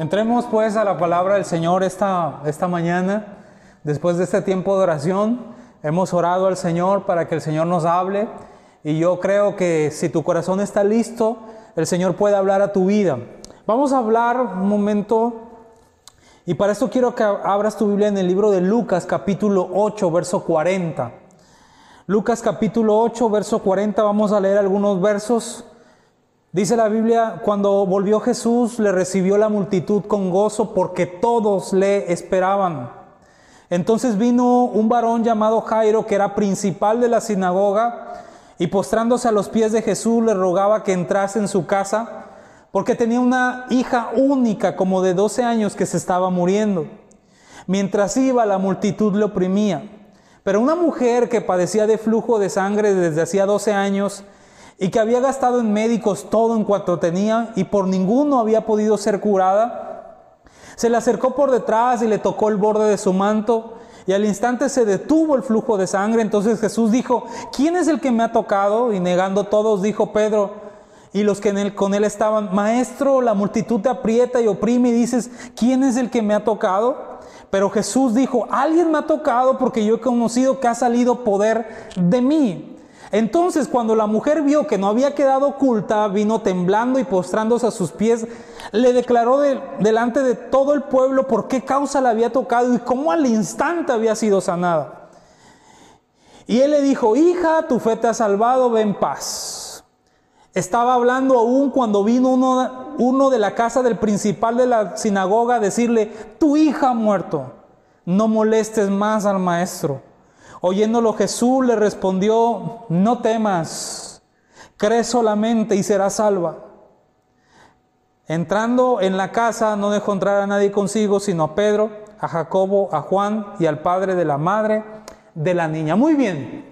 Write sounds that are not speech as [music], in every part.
Entremos pues a la palabra del Señor esta, esta mañana. Después de este tiempo de oración, hemos orado al Señor para que el Señor nos hable. Y yo creo que si tu corazón está listo, el Señor puede hablar a tu vida. Vamos a hablar un momento, y para esto quiero que abras tu Biblia en el libro de Lucas capítulo 8, verso 40. Lucas capítulo 8, verso 40, vamos a leer algunos versos. Dice la Biblia, cuando volvió Jesús le recibió la multitud con gozo porque todos le esperaban. Entonces vino un varón llamado Jairo, que era principal de la sinagoga, y postrándose a los pies de Jesús le rogaba que entrase en su casa, porque tenía una hija única como de 12 años que se estaba muriendo. Mientras iba la multitud le oprimía. Pero una mujer que padecía de flujo de sangre desde hacía 12 años, y que había gastado en médicos todo en cuanto tenía y por ninguno había podido ser curada, se le acercó por detrás y le tocó el borde de su manto y al instante se detuvo el flujo de sangre. Entonces Jesús dijo, ¿quién es el que me ha tocado? Y negando todos, dijo Pedro y los que con él estaban, Maestro, la multitud te aprieta y oprime y dices, ¿quién es el que me ha tocado? Pero Jesús dijo, alguien me ha tocado porque yo he conocido que ha salido poder de mí. Entonces cuando la mujer vio que no había quedado oculta, vino temblando y postrándose a sus pies, le declaró delante de todo el pueblo por qué causa la había tocado y cómo al instante había sido sanada. Y él le dijo, hija, tu fe te ha salvado, ven paz. Estaba hablando aún cuando vino uno, uno de la casa del principal de la sinagoga a decirle, tu hija ha muerto, no molestes más al maestro. Oyéndolo Jesús le respondió, no temas, cree solamente y serás salva. Entrando en la casa no dejó entrar a nadie consigo, sino a Pedro, a Jacobo, a Juan y al padre de la madre de la niña. Muy bien.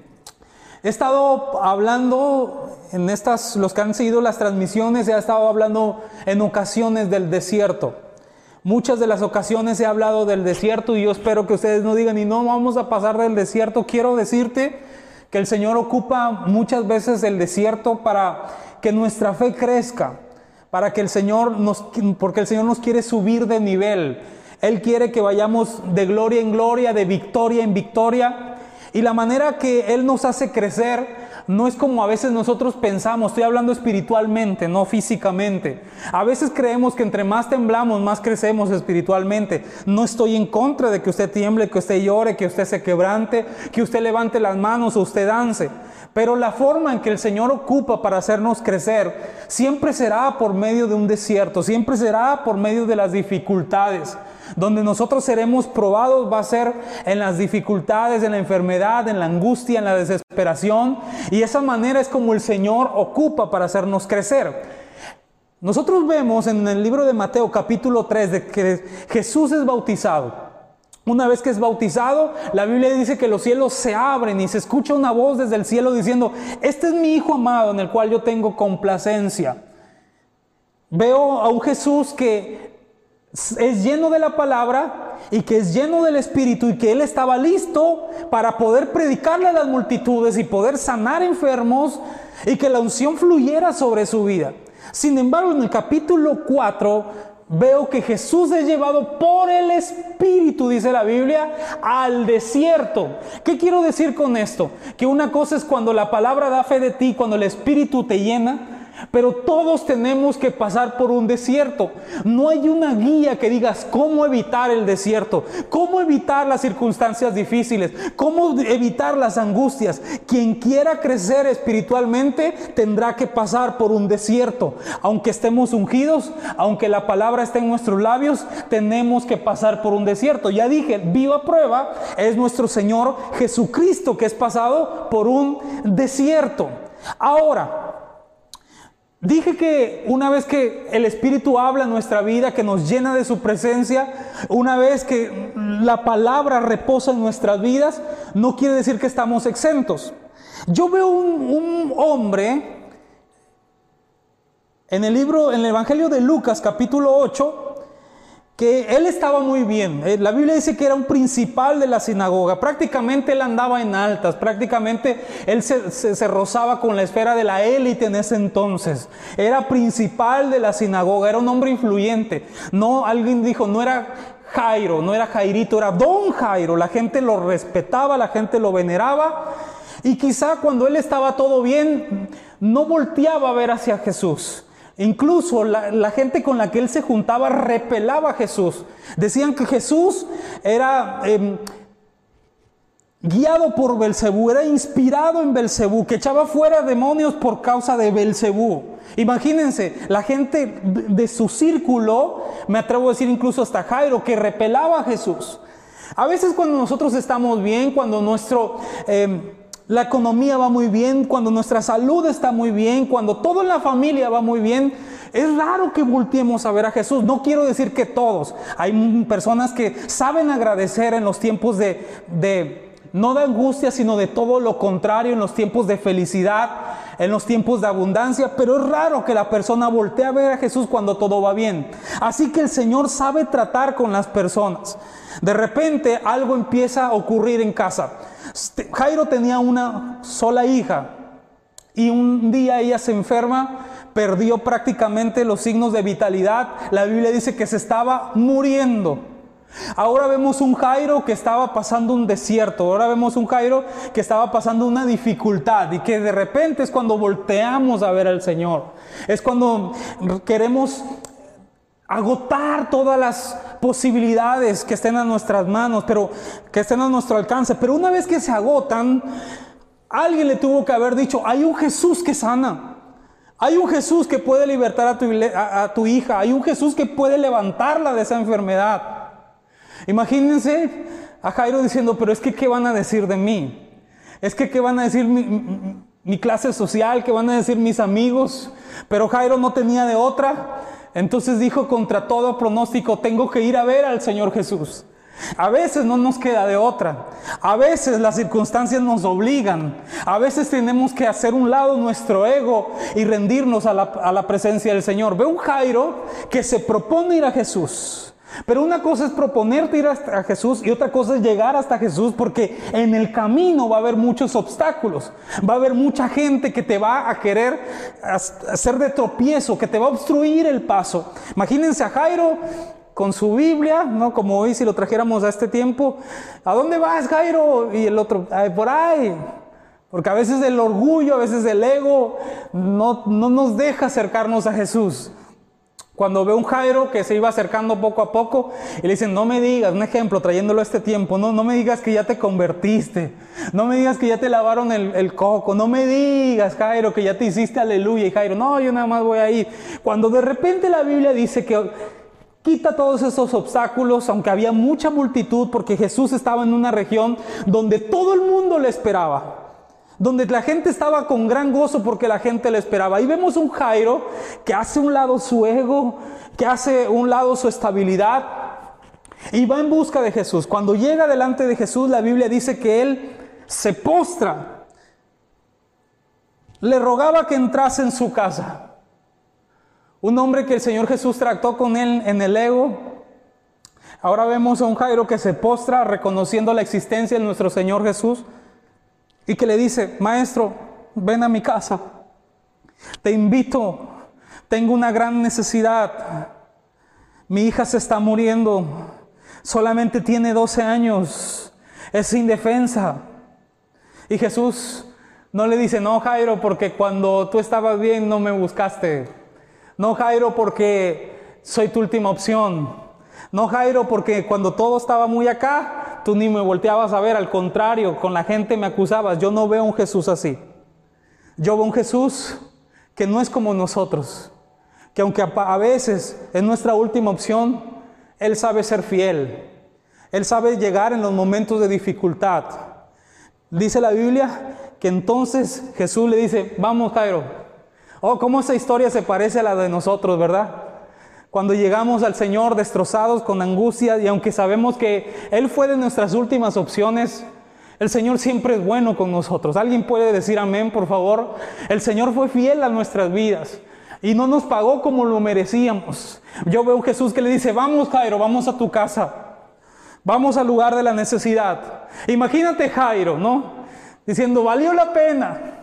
He estado hablando en estas, los que han seguido las transmisiones, he estado hablando en ocasiones del desierto. Muchas de las ocasiones he hablado del desierto y yo espero que ustedes no digan, y no vamos a pasar del desierto. Quiero decirte que el Señor ocupa muchas veces el desierto para que nuestra fe crezca, para que el Señor nos, porque el Señor nos quiere subir de nivel. Él quiere que vayamos de gloria en gloria, de victoria en victoria. Y la manera que Él nos hace crecer no es como a veces nosotros pensamos, estoy hablando espiritualmente, no físicamente. A veces creemos que entre más temblamos, más crecemos espiritualmente. No estoy en contra de que usted tiemble, que usted llore, que usted se quebrante, que usted levante las manos o usted dance. Pero la forma en que el Señor ocupa para hacernos crecer siempre será por medio de un desierto, siempre será por medio de las dificultades. Donde nosotros seremos probados va a ser en las dificultades, en la enfermedad, en la angustia, en la desesperación. Y esa manera es como el Señor ocupa para hacernos crecer. Nosotros vemos en el libro de Mateo capítulo 3 de que Jesús es bautizado. Una vez que es bautizado, la Biblia dice que los cielos se abren y se escucha una voz desde el cielo diciendo, este es mi Hijo amado en el cual yo tengo complacencia. Veo a un Jesús que es lleno de la palabra y que es lleno del Espíritu y que Él estaba listo para poder predicarle a las multitudes y poder sanar enfermos y que la unción fluyera sobre su vida. Sin embargo, en el capítulo 4 veo que Jesús es llevado por el Espíritu, dice la Biblia, al desierto. ¿Qué quiero decir con esto? Que una cosa es cuando la palabra da fe de ti, cuando el Espíritu te llena, pero todos tenemos que pasar por un desierto. No hay una guía que digas cómo evitar el desierto, cómo evitar las circunstancias difíciles, cómo evitar las angustias. Quien quiera crecer espiritualmente tendrá que pasar por un desierto. Aunque estemos ungidos, aunque la palabra esté en nuestros labios, tenemos que pasar por un desierto. Ya dije, viva prueba es nuestro Señor Jesucristo que es pasado por un desierto. Ahora, Dije que una vez que el Espíritu habla en nuestra vida, que nos llena de su presencia, una vez que la palabra reposa en nuestras vidas, no quiere decir que estamos exentos. Yo veo un, hombre en el libro, en el Evangelio de Lucas capítulo 8, que él estaba muy bien. Eh, la Biblia dice que era un principal de la sinagoga. Prácticamente él andaba en altas, prácticamente él se, rozaba con la esfera de la élite en ese entonces. Era principal de la sinagoga, era un hombre influyente. No, alguien dijo, no era Jairo, no era Jairito, era Don Jairo. La gente lo respetaba, la gente lo veneraba. Y quizá cuando él estaba todo bien, no volteaba a ver hacia Jesús. Incluso la, gente con la que él se juntaba repelaba a Jesús. Decían que Jesús era em, guiado por Belcebú, era inspirado en Belcebú, que echaba fuera demonios por causa de Belcebú. Imagínense, la gente de su círculo, me atrevo a decir incluso hasta Jairo, que repelaba a Jesús. A veces cuando nosotros estamos bien, cuando nuestro... Em, la economía va muy bien, cuando nuestra salud está muy bien, cuando todo en la familia va muy bien, es raro que volteemos a ver a Jesús. No quiero decir que todos. Hay personas que saben agradecer en los tiempos de, de no de angustia, sino de todo lo contrario, en los tiempos de felicidad, en los tiempos de abundancia, pero es raro que la persona voltee a ver a Jesús cuando todo va bien. Así que el Señor sabe tratar con las personas. De repente algo empieza a ocurrir en casa. Jairo tenía una sola hija y un día ella se enferma, perdió prácticamente los signos de vitalidad. La Biblia dice que se estaba muriendo. Ahora vemos un Jairo que estaba pasando un desierto, ahora vemos un Jairo que estaba pasando una dificultad y que de repente es cuando volteamos a ver al Señor. Es cuando queremos agotar todas las posibilidades que estén a nuestras manos, pero que estén a nuestro alcance. Pero una vez que se agotan, alguien le tuvo que haber dicho, hay un Jesús que sana. Hay un Jesús que puede libertar a tu, hija. Hay un Jesús que puede levantarla de esa enfermedad. Imagínense a Jairo diciendo, pero es que ¿qué van a decir de mí? Es que ¿qué van a decir mi, mi clase social? ¿Qué van a decir mis amigos? Pero Jairo no tenía de otra. Entonces dijo contra todo pronóstico, tengo que ir a ver al Señor Jesús. A veces no nos queda de otra. A veces las circunstancias nos obligan. A veces tenemos que hacer un lado nuestro ego y rendirnos a la, a la presencia del Señor. Ve un Jairo que se propone ir a Jesús. Pero una cosa es proponerte ir a Jesús y otra cosa es llegar hasta Jesús porque en el camino va a haber muchos obstáculos. Va a haber mucha gente que te va a querer hacer de tropiezo, que te va a obstruir el paso. Imagínense a Jairo con su Biblia, ¿no? Como hoy si lo trajéramos a este tiempo. ¿A dónde vas, Jairo? Y el otro, por ahí. Porque a veces el orgullo, a veces el ego no, no nos deja acercarnos a Jesús. Cuando ve un Jairo que se iba acercando poco a poco y le dicen, no me digas, un ejemplo, trayéndolo a este tiempo, no, no me digas que ya te convertiste, no me digas que ya te lavaron el, el, coco, no me digas, Jairo, que ya te hiciste aleluya y Jairo, no, yo nada más voy a ir. Cuando de repente la Biblia dice que quita todos esos obstáculos, aunque había mucha multitud, porque Jesús estaba en una región donde todo el mundo le esperaba donde la gente estaba con gran gozo porque la gente le esperaba. Ahí vemos un Jairo que hace un lado su ego, que hace un lado su estabilidad y va en busca de Jesús. Cuando llega delante de Jesús, la Biblia dice que él se postra. Le rogaba que entrase en su casa. Un hombre que el Señor Jesús trató con él en el ego. Ahora vemos a un Jairo que se postra reconociendo la existencia de nuestro Señor Jesús y que le dice, maestro, ven a mi casa, te invito, tengo una gran necesidad, mi hija se está muriendo, solamente tiene 12 años, es indefensa. Y Jesús no le dice, no Jairo, porque cuando tú estabas bien no me buscaste. No Jairo, porque soy tu última opción. No Jairo, porque cuando todo estaba muy acá, tú ni me volteabas a ver, al contrario, con la gente me acusabas. Yo no veo un Jesús así. Yo veo un Jesús que no es como nosotros, que aunque a veces es nuestra última opción, Él sabe ser fiel. Él sabe llegar en los momentos de dificultad. Dice la Biblia que entonces Jesús le dice, vamos Jairo. Oh, cómo esa historia se parece a la de nosotros, ¿verdad? Cuando llegamos al Señor destrozados con angustia y aunque sabemos que Él fue de nuestras últimas opciones, el Señor siempre es bueno con nosotros. ¿Alguien puede decir amén, por favor? El Señor fue fiel a nuestras vidas. Y no nos pagó como lo merecíamos. Yo veo a Jesús que le dice, vamos Jairo, vamos a tu casa. Vamos al lugar de la necesidad. Imagínate Jairo, ¿no? Diciendo, valió la pena.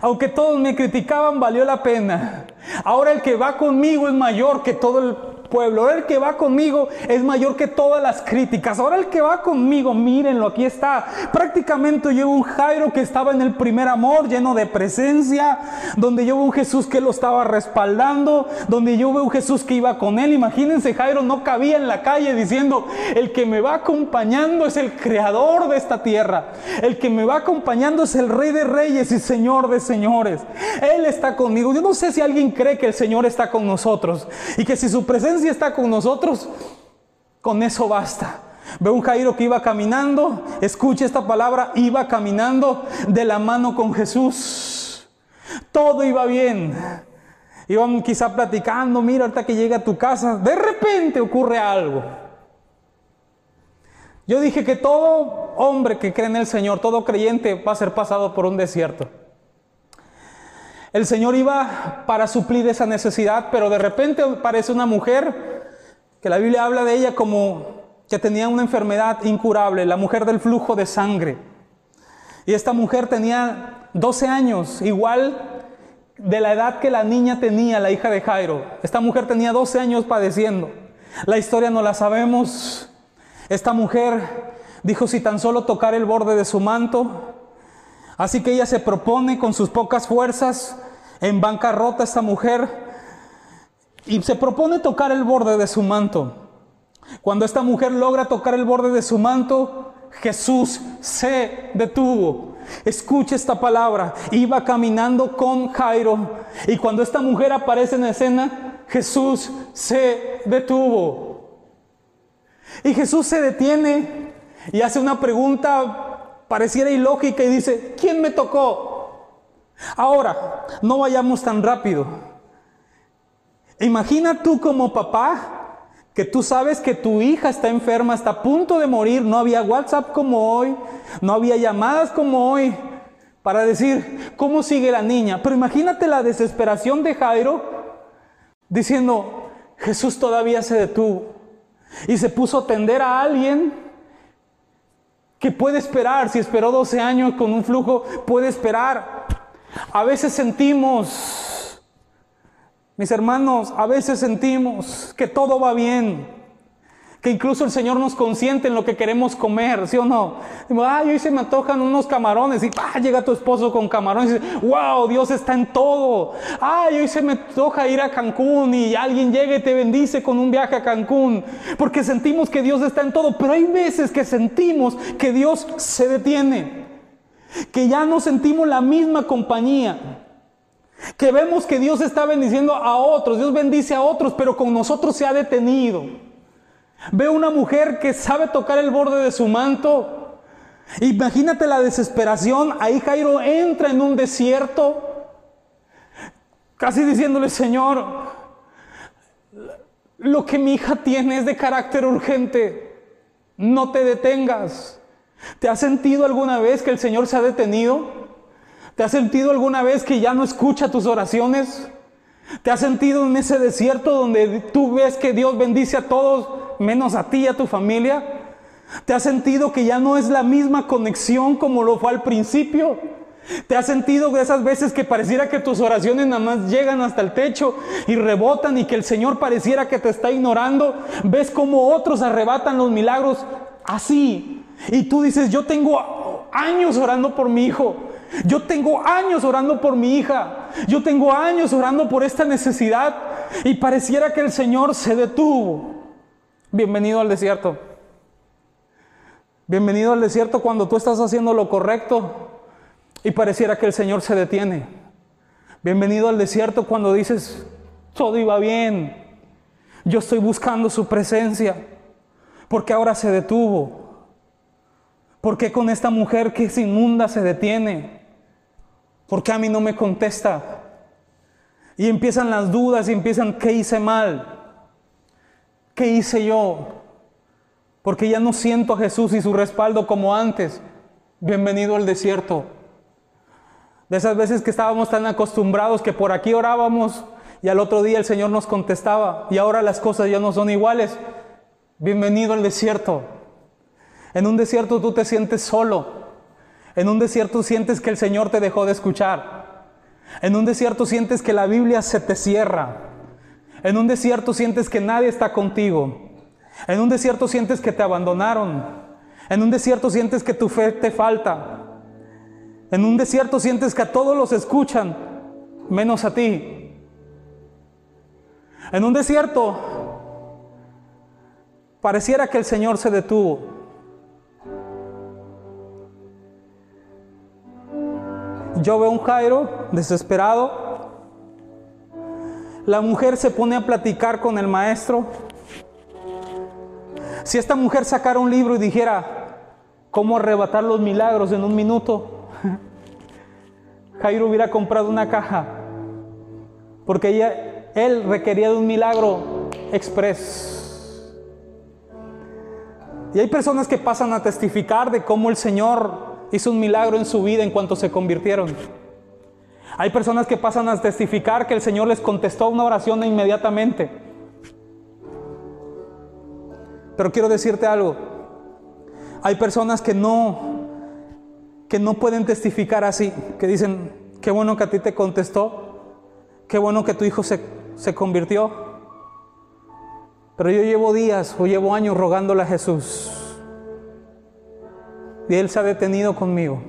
Aunque todos me criticaban, valió la pena. Ahora el que va conmigo es mayor que todo el pueblo. Ahora el que va conmigo es mayor que todas las críticas. Ahora el que va conmigo, mírenlo, aquí está. Prácticamente yo un Jairo que estaba en el primer amor, lleno de presencia, donde yo veo un Jesús que lo estaba respaldando, donde yo veo un Jesús que iba con él. Imagínense, Jairo no cabía en la calle diciendo, el que me va acompañando es el creador de esta tierra. El que me va acompañando es el rey de reyes y señor de señores. Él está conmigo. Yo no sé si alguien cree que el Señor está con nosotros y que si su presencia está con nosotros, con eso basta. Veo un Jairo que iba caminando, escuche esta palabra, iba caminando de la mano con Jesús. Todo iba bien. Iban quizá platicando, mira, ahorita que llega a tu casa, de repente ocurre algo. Yo dije que todo hombre que cree en el Señor, todo creyente va a ser pasado por un desierto. El Señor iba para suplir esa necesidad, pero de repente aparece una mujer que la Biblia habla de ella como que tenía una enfermedad incurable, la mujer del flujo de sangre. Y esta mujer tenía 12 años, igual de la edad que la niña tenía, la hija de Jairo. Esta mujer tenía 12 años padeciendo. La historia no la sabemos. Esta mujer dijo si tan solo tocar el borde de su manto, Así que ella se propone con sus pocas fuerzas, en bancarrota esta mujer, y se propone tocar el borde de su manto. Cuando esta mujer logra tocar el borde de su manto, Jesús se detuvo. Escuche esta palabra. Iba caminando con Jairo. Y cuando esta mujer aparece en escena, Jesús se detuvo. Y Jesús se detiene y hace una pregunta pareciera ilógica y dice, ¿quién me tocó? Ahora, no vayamos tan rápido. Imagina tú como papá que tú sabes que tu hija está enferma, está a punto de morir, no había WhatsApp como hoy, no había llamadas como hoy para decir cómo sigue la niña. Pero imagínate la desesperación de Jairo diciendo, Jesús todavía se detuvo y se puso a atender a alguien que puede esperar, si esperó 12 años con un flujo, puede esperar. A veces sentimos, mis hermanos, a veces sentimos que todo va bien, que incluso el Señor nos consiente en lo que queremos comer, ¿sí o no? Ay, hoy se me antojan unos camarones y ah, llega tu esposo con camarones y dice, wow, Dios está en todo. Ay, hoy se me antoja ir a Cancún y alguien llega y te bendice con un viaje a Cancún, porque sentimos que Dios está en todo, pero hay veces que sentimos que Dios se detiene, que ya no sentimos la misma compañía. Que vemos que Dios está bendiciendo a otros, Dios bendice a otros, pero con nosotros se ha detenido. Veo una mujer que sabe tocar el borde de su manto. Imagínate la desesperación. Ahí Jairo entra en un desierto, casi diciéndole, Señor, lo que mi hija tiene es de carácter urgente. No te detengas. ¿Te has sentido alguna vez que el Señor se ha detenido? ¿Te has sentido alguna vez que ya no escucha tus oraciones? ¿Te has sentido en ese desierto donde tú ves que Dios bendice a todos menos a ti y a tu familia? ¿Te has sentido que ya no es la misma conexión como lo fue al principio? ¿Te has sentido de esas veces que pareciera que tus oraciones nada más llegan hasta el techo y rebotan y que el Señor pareciera que te está ignorando? ¿Ves cómo otros arrebatan los milagros así? Y tú dices, yo tengo años orando por mi hijo. Yo tengo años orando por mi hija. Yo tengo años orando por esta necesidad. Y pareciera que el Señor se detuvo. Bienvenido al desierto. Bienvenido al desierto cuando tú estás haciendo lo correcto y pareciera que el Señor se detiene. Bienvenido al desierto cuando dices, todo iba bien. Yo estoy buscando su presencia. Porque ahora se detuvo. porque con esta mujer que es inmunda se detiene? porque a mí no me contesta? Y empiezan las dudas y empiezan, ¿qué hice mal? ¿Qué hice yo? Porque ya no siento a Jesús y su respaldo como antes. Bienvenido al desierto. De esas veces que estábamos tan acostumbrados que por aquí orábamos y al otro día el Señor nos contestaba y ahora las cosas ya no son iguales. Bienvenido al desierto. En un desierto tú te sientes solo. En un desierto sientes que el Señor te dejó de escuchar. En un desierto sientes que la Biblia se te cierra. En un desierto sientes que nadie está contigo. En un desierto sientes que te abandonaron. En un desierto sientes que tu fe te falta. En un desierto sientes que a todos los escuchan, menos a ti. En un desierto pareciera que el Señor se detuvo. Yo veo un Jairo desesperado. La mujer se pone a platicar con el maestro. Si esta mujer sacara un libro y dijera cómo arrebatar los milagros en un minuto, [laughs] Jairo hubiera comprado una caja, porque ella, él requería de un milagro express. Y hay personas que pasan a testificar de cómo el Señor hizo un milagro en su vida en cuanto se convirtieron. Hay personas que pasan a testificar que el Señor les contestó una oración inmediatamente. Pero quiero decirte algo. Hay personas que no que no pueden testificar así, que dicen, qué bueno que a ti te contestó, qué bueno que tu hijo se, se convirtió. Pero yo llevo días o llevo años rogándole a Jesús. Y Él se ha detenido conmigo.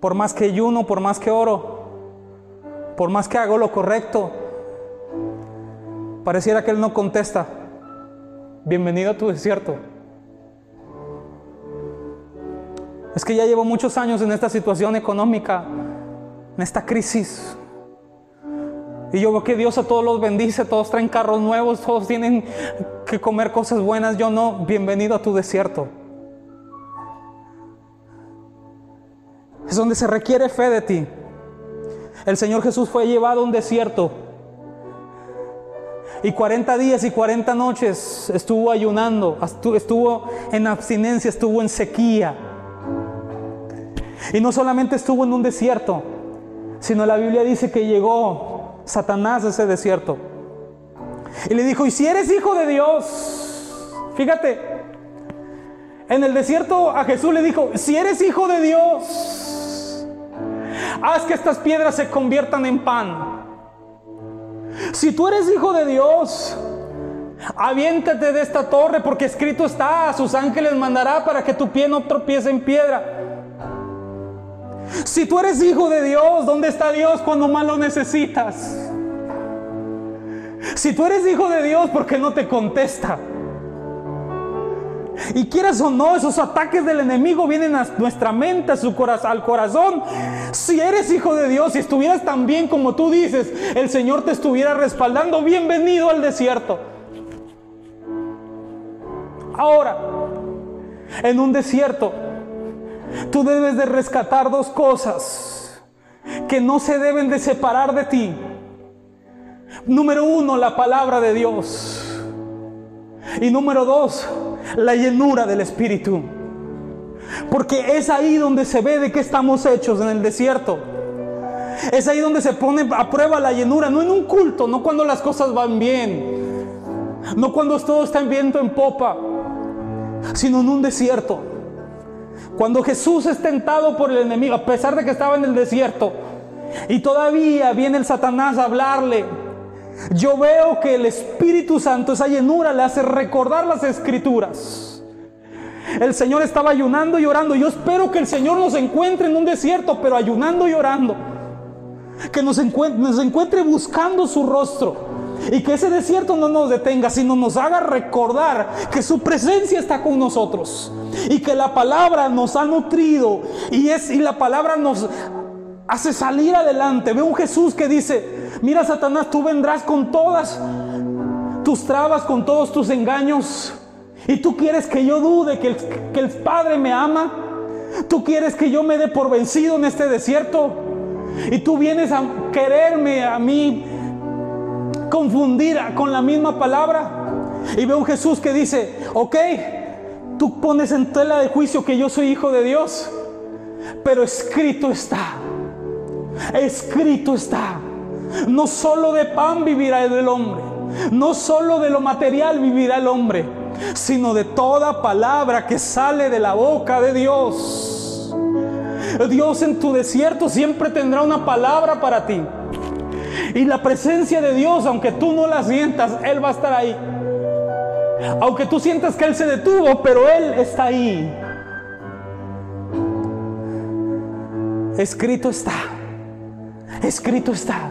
Por más que ayuno, por más que oro, por más que hago lo correcto, pareciera que Él no contesta. Bienvenido a tu desierto. Es que ya llevo muchos años en esta situación económica, en esta crisis. Y yo veo que Dios a todos los bendice, todos traen carros nuevos, todos tienen que comer cosas buenas. Yo no, bienvenido a tu desierto. Es donde se requiere fe de ti. El Señor Jesús fue llevado a un desierto. Y 40 días y 40 noches estuvo ayunando, estuvo en abstinencia, estuvo en sequía. Y no solamente estuvo en un desierto, sino la Biblia dice que llegó Satanás a ese desierto. Y le dijo, y si eres hijo de Dios, fíjate, en el desierto a Jesús le dijo, si eres hijo de Dios, haz que estas piedras se conviertan en pan. Si tú eres hijo de Dios, aviéntate de esta torre porque escrito está, a sus ángeles mandará para que tu pie no tropiece en piedra. Si tú eres hijo de Dios, ¿dónde está Dios cuando más lo necesitas? Si tú eres hijo de Dios, ¿por qué no te contesta? Y quieras o no, esos ataques del enemigo vienen a nuestra mente, a su corazón, al corazón. Si eres hijo de Dios, si estuvieras tan bien como tú dices, el Señor te estuviera respaldando. Bienvenido al desierto. Ahora, en un desierto, Tú debes de rescatar dos cosas que no se deben de separar de ti. Número uno, la palabra de Dios. Y número dos, la llenura del Espíritu. Porque es ahí donde se ve de qué estamos hechos en el desierto. Es ahí donde se pone a prueba la llenura, no en un culto, no cuando las cosas van bien, no cuando todo está en viento en popa, sino en un desierto. Cuando Jesús es tentado por el enemigo, a pesar de que estaba en el desierto, y todavía viene el Satanás a hablarle, yo veo que el Espíritu Santo, esa llenura, le hace recordar las escrituras. El Señor estaba ayunando y orando. Yo espero que el Señor nos encuentre en un desierto, pero ayunando y orando. Que nos encuentre, buscando su rostro. Y que ese desierto no nos detenga, sino nos haga recordar que su presencia está con nosotros. Y que la palabra nos ha nutrido. Y, es, y la palabra nos hace salir adelante. Ve un Jesús que dice, mira Satanás, tú vendrás con todas tus trabas, con todos tus engaños. Y tú quieres que yo dude que el, Padre me ama. Tú quieres que yo me dé por vencido en este desierto. Y tú vienes a quererme a mí confundir con la misma palabra. Y veo un Jesús que dice, ok, tú pones en tela de juicio que yo soy hijo de Dios. Pero escrito está, escrito está. No solo de pan vivirá el hombre, no solo de lo material vivirá el hombre, sino de toda palabra que sale de la boca de Dios. Dios en tu desierto siempre tendrá una palabra para ti. Y la presencia de Dios, aunque tú no la sientas, Él va a estar ahí. Aunque tú sientas que Él se detuvo, pero Él está ahí. Escrito está. Escrito está.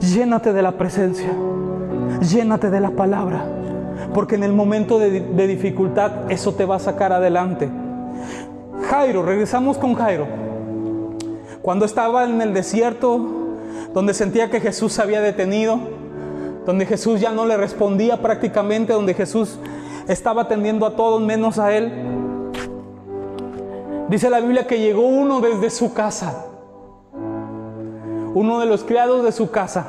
Llénate de la presencia. Llénate de la palabra. Porque en el momento de, de, dificultad eso te va a sacar adelante. Jairo, regresamos con Jairo. Cuando estaba en el desierto, donde sentía que Jesús se había detenido, donde Jesús ya no le respondía prácticamente, donde Jesús estaba atendiendo a todos menos a él. Dice la Biblia que llegó uno desde su casa, uno de los criados de su casa.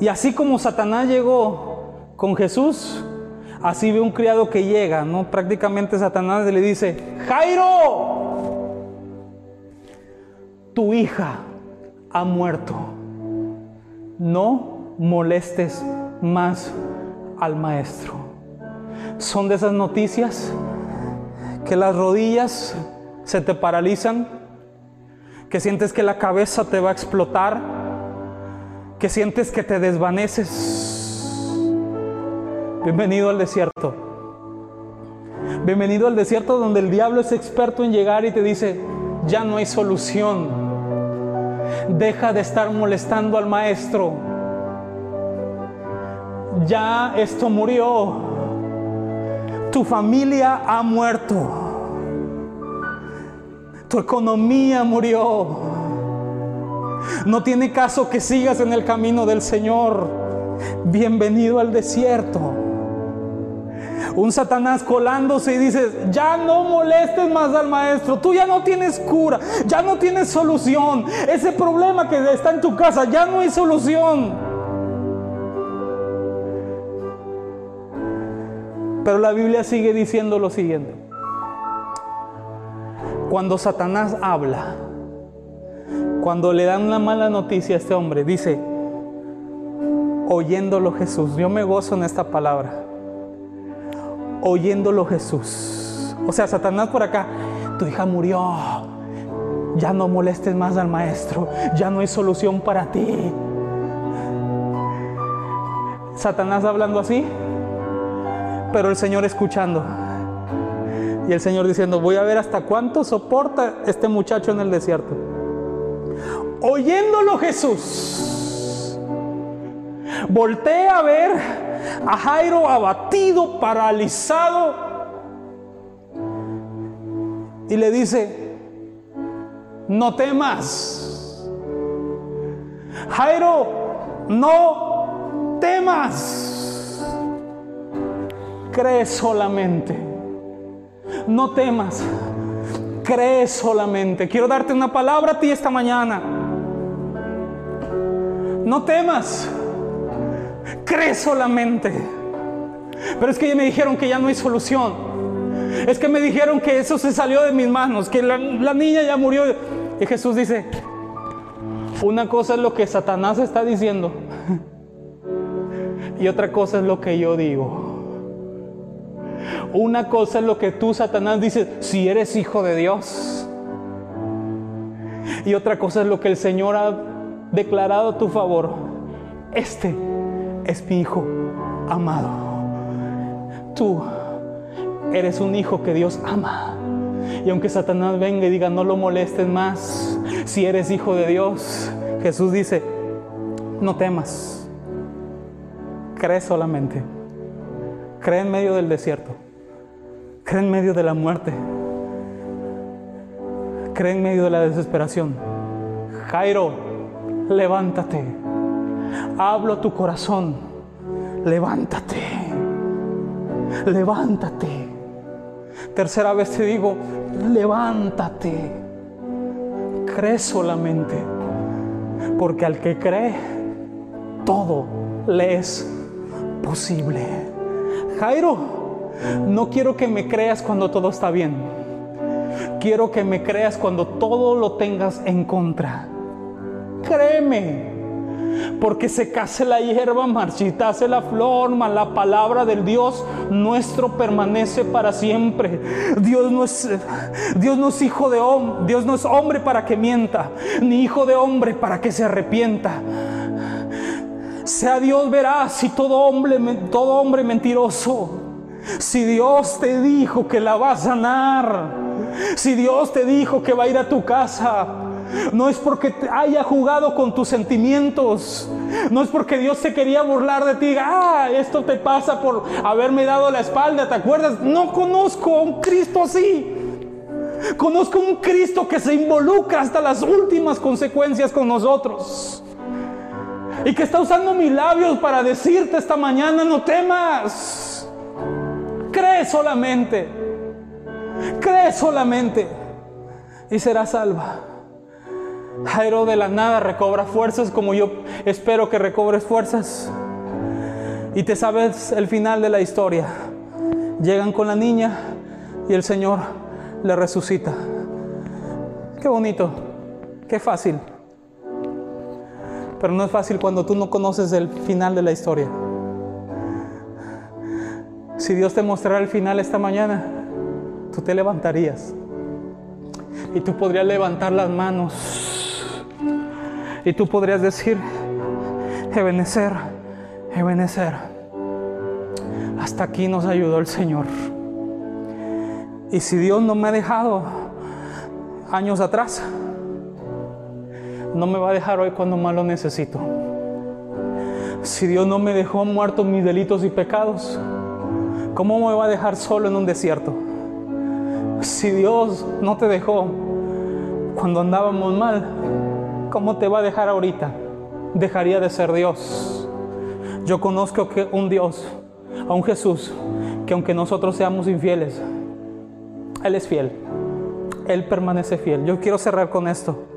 Y así como Satanás llegó con Jesús, así ve un criado que llega, ¿no? Prácticamente Satanás le dice, Jairo, tu hija ha muerto. No molestes más al maestro. Son de esas noticias que las rodillas se te paralizan, que sientes que la cabeza te va a explotar, que sientes que te desvaneces. Bienvenido al desierto. Bienvenido al desierto donde el diablo es experto en llegar y te dice, ya no hay solución. Deja de estar molestando al maestro. Ya esto murió. Tu familia ha muerto. Tu economía murió. No tiene caso que sigas en el camino del Señor. Bienvenido al desierto. Un Satanás colándose y dices, ya no molestes más al maestro, tú ya no tienes cura, ya no tienes solución. Ese problema que está en tu casa, ya no hay solución. Pero la Biblia sigue diciendo lo siguiente. Cuando Satanás habla, cuando le dan una mala noticia a este hombre, dice, oyéndolo Jesús, yo me gozo en esta palabra, oyéndolo Jesús. O sea, Satanás por acá, tu hija murió, ya no molestes más al maestro, ya no hay solución para ti. Satanás hablando así, pero el Señor escuchando. Y el Señor diciendo, voy a ver hasta cuánto soporta este muchacho en el desierto. Oyéndolo Jesús, voltea a ver a Jairo abatido, paralizado, y le dice, no temas. Jairo, no temas cree solamente. No temas, cree solamente. Quiero darte una palabra a ti esta mañana. No temas, cree solamente. Pero es que ya me dijeron que ya no hay solución. Es que me dijeron que eso se salió de mis manos, que la, la niña ya murió. Y Jesús dice, una cosa es lo que Satanás está diciendo [laughs] y otra cosa es lo que yo digo. Una cosa es lo que tú, Satanás, dices, si eres hijo de Dios. Y otra cosa es lo que el Señor ha declarado a tu favor. Este es mi hijo amado. Tú eres un hijo que Dios ama. Y aunque Satanás venga y diga, no lo molestes más, si eres hijo de Dios, Jesús dice, no temas, cree solamente, cree en medio del desierto. Cree en medio de la muerte. Cree en medio de la desesperación. Jairo, levántate. Hablo a tu corazón. Levántate. Levántate. Tercera vez te digo, levántate. Cree solamente. Porque al que cree, todo le es posible. Jairo, no quiero que me creas cuando todo está bien. quiero que me creas cuando todo lo tengas en contra. Créeme. Porque se case la hierba, marchitase la flor, mas la palabra del Dios nuestro permanece para siempre. Dios no es, Dios no es hijo de hombre, Dios no es hombre para que mienta, ni hijo de hombre para que se arrepienta. Sea Dios veraz y todo hombre, todo hombre mentiroso. Si Dios te dijo que la va a sanar, si Dios te dijo que va a ir a tu casa, no es porque haya jugado con tus sentimientos. No es porque Dios se quería burlar de ti. Ah, esto te pasa por haberme dado la espalda. ¿Te acuerdas? No conozco a un Cristo así. Conozco a un Cristo que se involucra hasta las últimas consecuencias con nosotros. Y que está usando mis labios para decirte esta mañana, no temas. Cree solamente. Cree solamente. Y serás salva. Jairo de la nada recobra fuerzas como yo espero que recobres fuerzas. Y te sabes el final de la historia. Llegan con la niña y el Señor le resucita. Qué bonito, qué fácil. Pero no es fácil cuando tú no conoces el final de la historia. Si Dios te mostrara el final esta mañana, tú te levantarías. Y tú podrías levantar las manos y tú podrías decir, Ebenezer, Ebenezer, hasta aquí nos ayudó el Señor. Y si Dios no me ha dejado años atrás, no me va a dejar hoy cuando más lo necesito. Si Dios no me dejó muerto mis delitos y pecados, ¿cómo me va a dejar solo en un desierto? Si Dios no te dejó cuando andábamos mal, ¿cómo te va a dejar ahorita? Dejaría de ser Dios. Yo conozco que un Dios, a un Jesús, que aunque nosotros seamos infieles, Él es fiel. Él permanece fiel. Yo quiero cerrar con esto.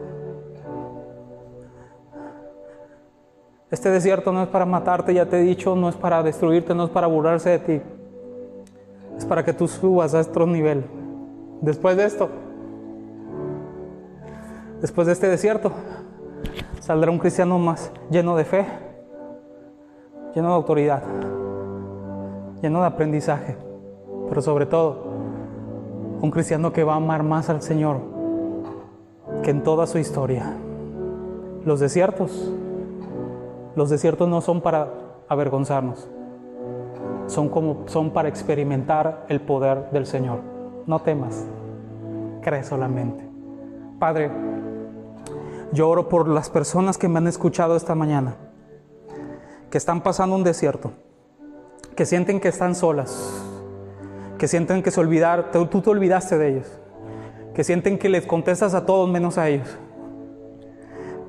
Este desierto no es para matarte, ya te he dicho, no es para destruirte, no es para burlarse de ti. Es para que tú subas a otro nivel. Después de esto, después de este desierto, saldrá un cristiano más lleno de fe, lleno de autoridad, lleno de aprendizaje, pero sobre todo un cristiano que va a amar más al Señor que en toda su historia. Los desiertos, los desiertos no son para avergonzarnos, son como son para experimentar el poder del Señor. No temas, cree solamente. Padre, yo oro por las personas que me han escuchado esta mañana, que están pasando un desierto, que sienten que están solas, que sienten que se olvidar, tú te olvidaste de ellos, que sienten que les contestas a todos menos a ellos.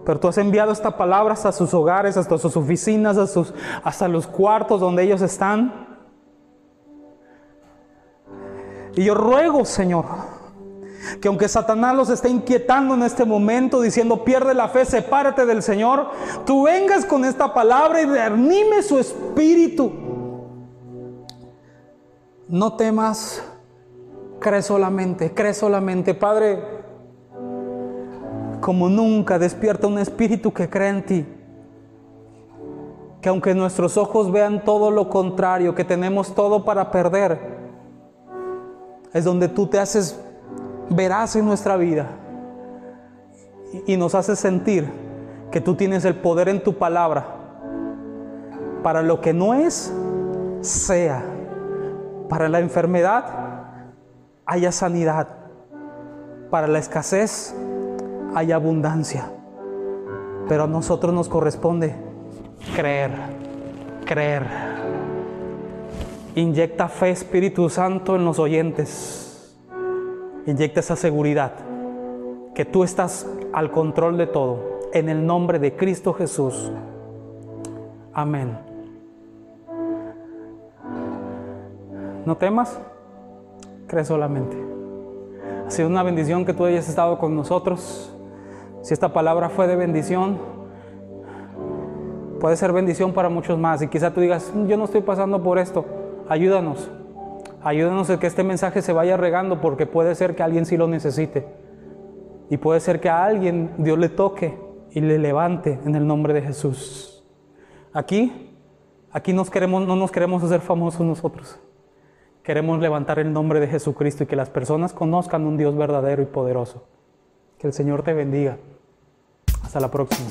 Pero tú has enviado esta palabra hasta sus hogares, hasta sus oficinas, hasta, sus, hasta los cuartos donde ellos están. Y yo ruego, Señor, que aunque Satanás los esté inquietando en este momento, diciendo pierde la fe, sepárate del Señor, tú vengas con esta palabra y reanime su espíritu. No temas, cree solamente, cree solamente, Padre. Como nunca despierta un espíritu que cree en ti. Que aunque nuestros ojos vean todo lo contrario, que tenemos todo para perder, es donde tú te haces verás en nuestra vida y nos hace sentir que tú tienes el poder en tu palabra para lo que no es, sea. Para la enfermedad, haya sanidad. Para la escasez, haya abundancia. Pero a nosotros nos corresponde creer, creer. Inyecta fe, Espíritu Santo, en los oyentes inyecta esa seguridad que tú estás al control de todo. En el nombre de Cristo Jesús. Amén. No temas, cree solamente. Ha sido una bendición que tú hayas estado con nosotros. Si esta palabra fue de bendición, puede ser bendición para muchos más. Y quizá tú digas, yo no estoy pasando por esto. Ayúdanos Ayúdanos a que este mensaje se vaya regando porque puede ser que alguien sí lo necesite. Y puede ser que a alguien Dios le toque y le levante en el nombre de Jesús. Aquí, aquí no nos queremos hacer famosos nosotros. Queremos levantar el nombre de Jesucristo y que las personas conozcan un Dios verdadero y poderoso. Que el Señor te bendiga. Hasta la próxima.